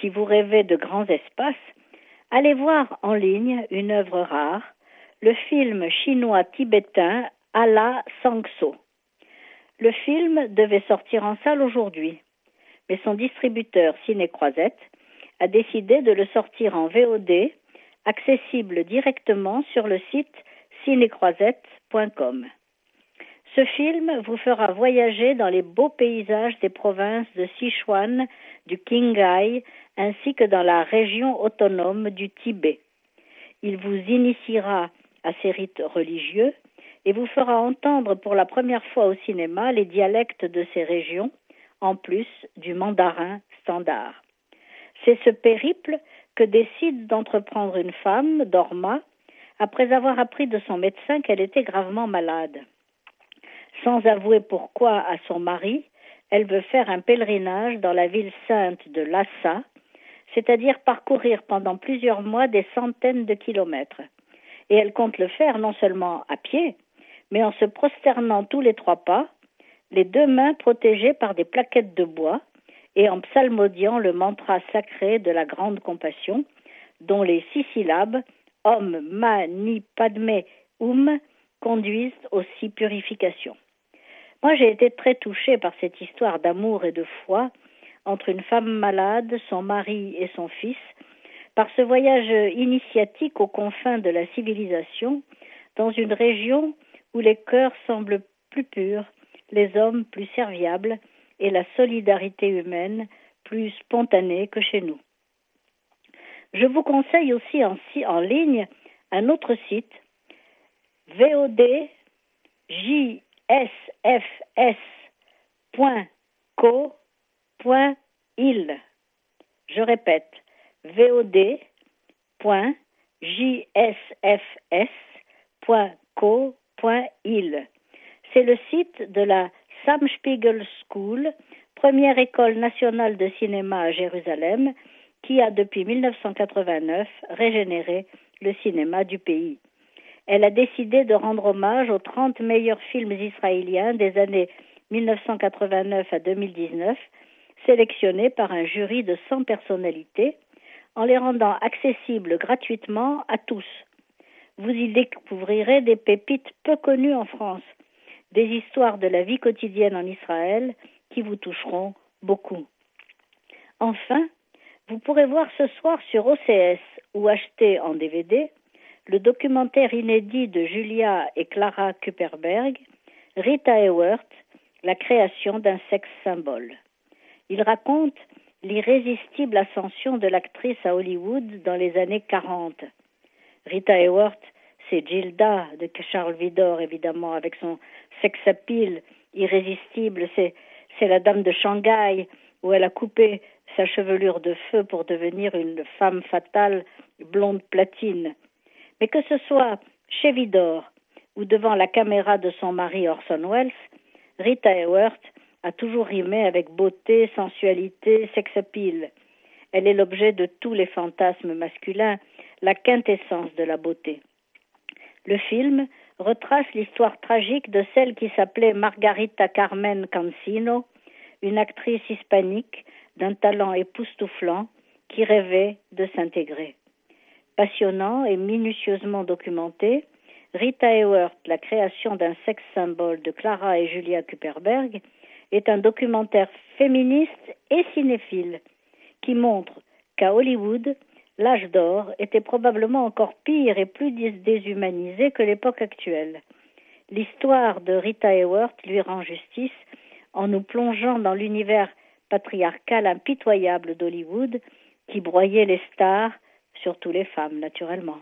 si vous rêvez de grands espaces, allez voir en ligne une œuvre rare, le film chinois tibétain Ala Sangso. Le film devait sortir en salle aujourd'hui, mais son distributeur Ciné Croisette a décidé de le sortir en VOD, accessible directement sur le site cinécroisette.com. Ce film vous fera voyager dans les beaux paysages des provinces de Sichuan, du Qinghai, ainsi que dans la région autonome du Tibet. Il vous initiera à ces rites religieux et vous fera entendre pour la première fois au cinéma les dialectes de ces régions, en plus du mandarin standard. C'est ce périple que décide d'entreprendre une femme, Dorma, après avoir appris de son médecin qu'elle était gravement malade. Sans avouer pourquoi à son mari, elle veut faire un pèlerinage dans la ville sainte de Lhasa, c'est-à-dire parcourir pendant plusieurs mois des centaines de kilomètres. Et elle compte le faire non seulement à pied, mais en se prosternant tous les trois pas, les deux mains protégées par des plaquettes de bois, et en psalmodiant le mantra sacré de la grande compassion, dont les six syllabes Om Mani Padme Hum conduisent aussi purification. Moi, j'ai été très touchée par cette histoire d'amour et de foi entre une femme malade, son mari et son fils, par ce voyage initiatique aux confins de la civilisation, dans une région où les cœurs semblent plus purs, les hommes plus serviables et la solidarité humaine plus spontanée que chez nous. Je vous conseille aussi en, ligne un autre site, VOD sfs.co.il. Je répète, vod.jsfs.co.il. C'est le site de la Sam Spiegel School, première école nationale de cinéma à Jérusalem, qui a depuis 1989 régénéré le cinéma du pays elle a décidé de rendre hommage aux 30 meilleurs films israéliens des années 1989 à 2019, sélectionnés par un jury de 100 personnalités, en les rendant accessibles gratuitement à tous. Vous y découvrirez des pépites peu connues en France, des histoires de la vie quotidienne en Israël qui vous toucheront beaucoup. Enfin, vous pourrez voir ce soir sur OCS ou acheter en DVD le documentaire inédit de Julia et Clara Kuperberg, Rita Hayworth, la création d'un sexe symbole. Il raconte l'irrésistible ascension de l'actrice à Hollywood dans les années 40. Rita Hayworth, c'est Gilda de Charles Vidor, évidemment, avec son sex appeal irrésistible. C'est la dame de Shanghai, où elle a coupé sa chevelure de feu pour devenir une femme fatale blonde platine. Mais que ce soit chez Vidor ou devant la caméra de son mari Orson Welles, Rita Hayworth a toujours rimé avec beauté, sensualité, sex appeal. Elle est l'objet de tous les fantasmes masculins, la quintessence de la beauté. Le film retrace l'histoire tragique de celle qui s'appelait Margarita Carmen Cancino, une actrice hispanique d'un talent époustouflant qui rêvait de s'intégrer passionnant et minutieusement documenté, Rita Hayworth, la création d'un sexe symbole de Clara et Julia Kuperberg, est un documentaire féministe et cinéphile qui montre qu'à Hollywood, l'âge d'or était probablement encore pire et plus déshumanisé que l'époque actuelle. L'histoire de Rita Hayworth lui rend justice en nous plongeant dans l'univers patriarcal impitoyable d'Hollywood qui broyait les stars surtout les femmes naturellement.